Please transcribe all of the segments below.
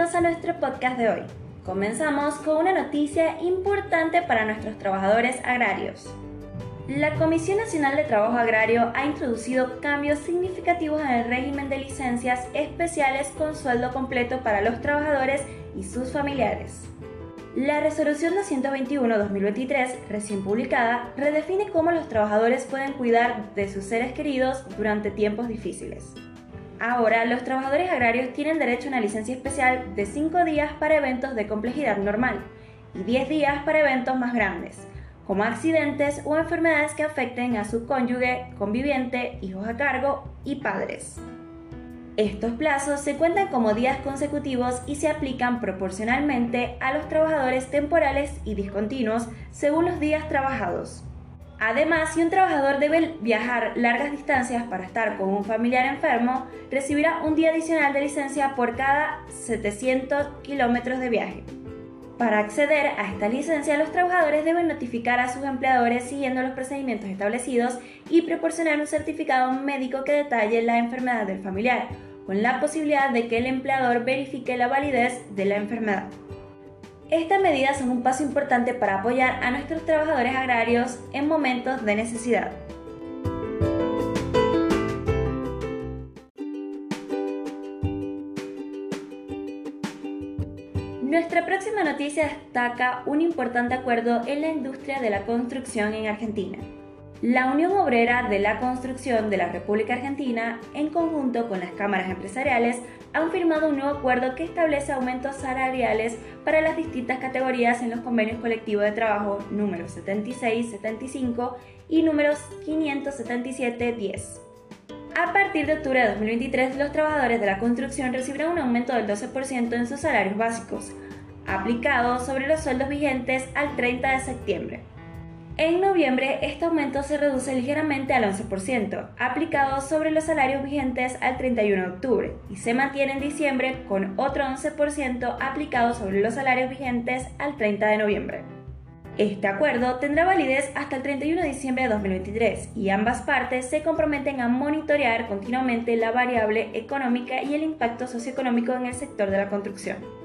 Bienvenidos a nuestro podcast de hoy. Comenzamos con una noticia importante para nuestros trabajadores agrarios. La Comisión Nacional de Trabajo Agrario ha introducido cambios significativos en el régimen de licencias especiales con sueldo completo para los trabajadores y sus familiares. La resolución 221-2023, recién publicada, redefine cómo los trabajadores pueden cuidar de sus seres queridos durante tiempos difíciles. Ahora, los trabajadores agrarios tienen derecho a una licencia especial de 5 días para eventos de complejidad normal y 10 días para eventos más grandes, como accidentes o enfermedades que afecten a su cónyuge, conviviente, hijos a cargo y padres. Estos plazos se cuentan como días consecutivos y se aplican proporcionalmente a los trabajadores temporales y discontinuos según los días trabajados. Además, si un trabajador debe viajar largas distancias para estar con un familiar enfermo, recibirá un día adicional de licencia por cada 700 kilómetros de viaje. Para acceder a esta licencia, los trabajadores deben notificar a sus empleadores siguiendo los procedimientos establecidos y proporcionar un certificado médico que detalle la enfermedad del familiar, con la posibilidad de que el empleador verifique la validez de la enfermedad. Estas medidas son un paso importante para apoyar a nuestros trabajadores agrarios en momentos de necesidad. Nuestra próxima noticia destaca un importante acuerdo en la industria de la construcción en Argentina. La Unión Obrera de la Construcción de la República Argentina, en conjunto con las cámaras empresariales, han firmado un nuevo acuerdo que establece aumentos salariales para las distintas categorías en los convenios colectivos de trabajo números 76, 75 y números 577, 10. A partir de octubre de 2023, los trabajadores de la construcción recibirán un aumento del 12% en sus salarios básicos, aplicado sobre los sueldos vigentes al 30 de septiembre. En noviembre, este aumento se reduce ligeramente al 11%, aplicado sobre los salarios vigentes al 31 de octubre, y se mantiene en diciembre con otro 11% aplicado sobre los salarios vigentes al 30 de noviembre. Este acuerdo tendrá validez hasta el 31 de diciembre de 2023 y ambas partes se comprometen a monitorear continuamente la variable económica y el impacto socioeconómico en el sector de la construcción.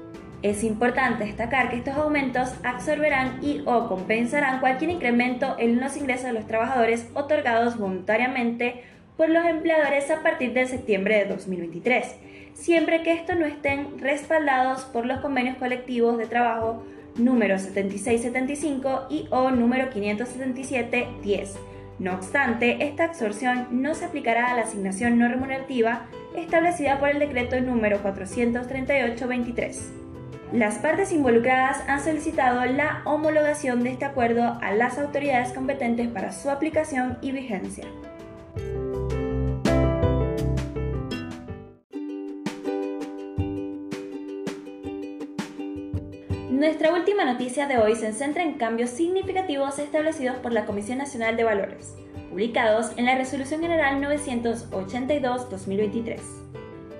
Es importante destacar que estos aumentos absorberán y o compensarán cualquier incremento en los ingresos de los trabajadores otorgados voluntariamente por los empleadores a partir de septiembre de 2023, siempre que estos no estén respaldados por los convenios colectivos de trabajo número 7675 y o número 577-10. No obstante, esta absorción no se aplicará a la asignación no remunerativa establecida por el decreto número 438-23. Las partes involucradas han solicitado la homologación de este acuerdo a las autoridades competentes para su aplicación y vigencia. Nuestra última noticia de hoy se centra en cambios significativos establecidos por la Comisión Nacional de Valores, publicados en la Resolución General 982-2023.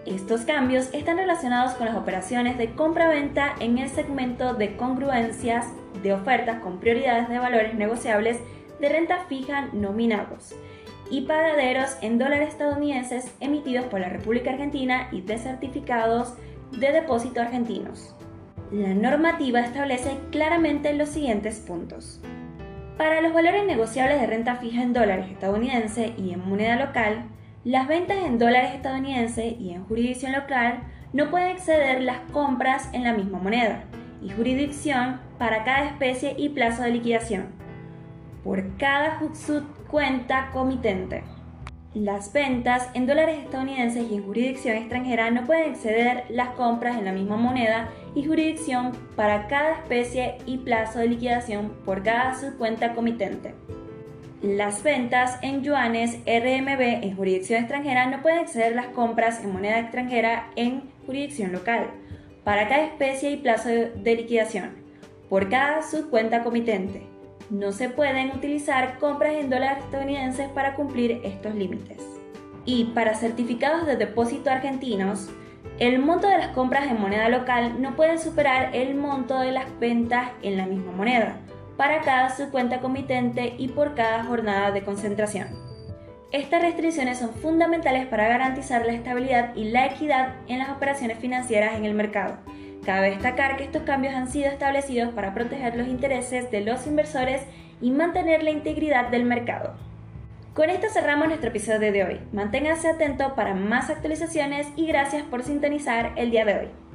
Estos cambios están relacionados con las operaciones de compra-venta en el segmento de congruencias de ofertas con prioridades de valores negociables de renta fija nominados y pagaderos en dólares estadounidenses emitidos por la República Argentina y de certificados de depósito argentinos. La normativa establece claramente los siguientes puntos. Para los valores negociables de renta fija en dólares estadounidense y en moneda local, las ventas en dólares estadounidenses y en jurisdicción local no pueden exceder las compras en la misma moneda y jurisdicción para cada especie y plazo de liquidación por cada subcuenta comitente. Las ventas en dólares estadounidenses y en jurisdicción extranjera no pueden exceder las compras en la misma moneda y jurisdicción para cada especie y plazo de liquidación por cada subcuenta comitente. Las ventas en yuanes RMB en jurisdicción extranjera no pueden exceder las compras en moneda extranjera en jurisdicción local, para cada especie y plazo de liquidación, por cada subcuenta comitente. No se pueden utilizar compras en dólares estadounidenses para cumplir estos límites. Y para certificados de depósito argentinos, el monto de las compras en moneda local no puede superar el monto de las ventas en la misma moneda para cada subcuenta comitente y por cada jornada de concentración. Estas restricciones son fundamentales para garantizar la estabilidad y la equidad en las operaciones financieras en el mercado, Cabe destacar que estos cambios han sido establecidos para proteger los intereses de los inversores y mantener la integridad del mercado. Con esto cerramos nuestro episodio de hoy. Manténgase atento para más actualizaciones y gracias por sintonizar el día de hoy.